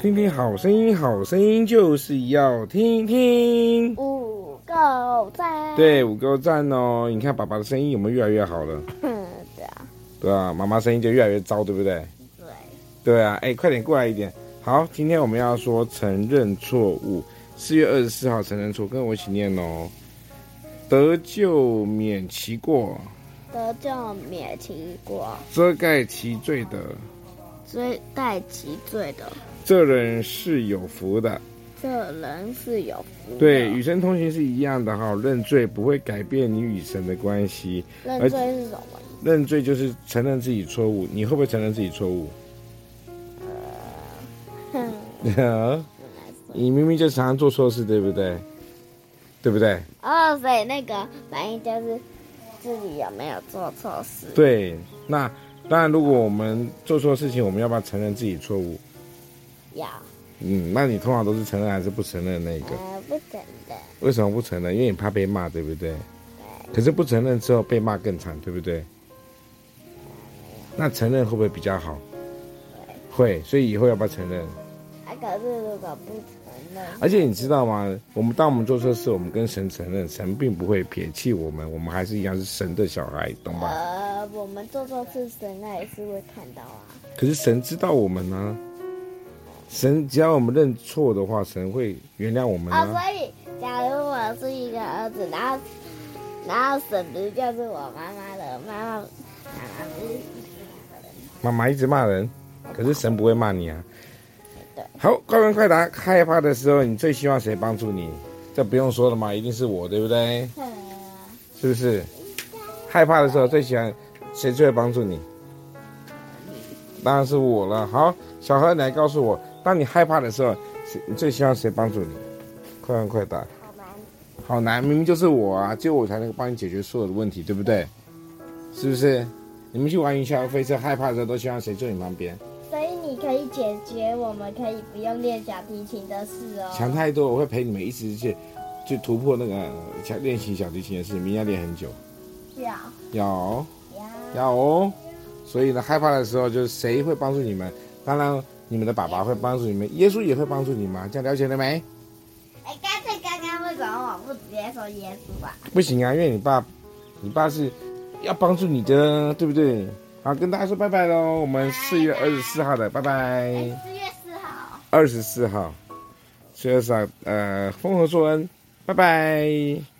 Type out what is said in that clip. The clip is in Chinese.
听听好声音，好声音就是要听听。五够赞。对，五够赞哦！你看爸爸的声音有没有越来越好了？嗯，对啊。对啊，妈妈声音就越来越糟，对不对？对。对啊，哎，快点过来一点。好，今天我们要说承认错误。四月二十四号承认错，跟我一起念哦。得救免其过，得救免其过，遮盖其罪的。遮盖其罪的，这人是有福的。这人是有福的。对，与神同行是一样的哈。认罪不会改变你与神的关系。认罪是什么？认罪就是承认自己错误。你会不会承认自己错误？呃，你明明就常常做错事，对不对？对不对？哦，所以那个反应就是自己有没有做错事？对，那。当然，如果我们做错事情，我们要不要承认自己错误？要。嗯，那你通常都是承认还是不承认那个？呃，不承认。为什么不承认？因为你怕被骂，对不对？对。可是不承认之后被骂更惨，对不对？那承认会不会比较好？对。会，所以以后要不要承认？啊，可是如果不承认。而且你知道吗？我们当我们做错事，我们跟神承认，神并不会撇弃我们，我们还是一样是神的小孩，懂吧？呃我们做错事，神那也是会看到啊。可是神知道我们呢、啊，神只要我们认错的话，神会原谅我们啊。所以，假如我是一个儿子，然后，然后神不就是我妈妈的妈妈，妈妈一直骂人，可是神不会骂你啊。好，快问快答，害怕的时候，你最希望谁帮助你？这不用说了嘛，一定是我，对不对？是不是？害怕的时候，最喜欢。谁最会帮助你？当然是我了。好，小何，你来告诉我，当你害怕的时候，谁你最希望谁帮助你？快问快答。好难。好难，明明就是我啊，只有我才能够帮你解决所有的问题，对不对？是不是？你们去玩云霄飞车，害怕的时候都希望谁坐你旁边？所以你可以解决，我们可以不用练小提琴的事哦。想太多，我会陪你们一直去去突破那个想练习小提琴的事，明天要练很久。要。要。要哦，所以呢，害怕的时候就是谁会帮助你们？当然，你们的爸爸会帮助你们，耶稣也会帮助你们，这样了解了没？哎，干脆刚刚为什么我不直接说耶稣啊？不行啊，因为你爸，你爸是要帮助你的，对不对？好，跟大家说拜拜喽，我们四月二十四号的，拜拜。四月四号。二十四号，四月四号，呃，丰禾硕恩，拜拜。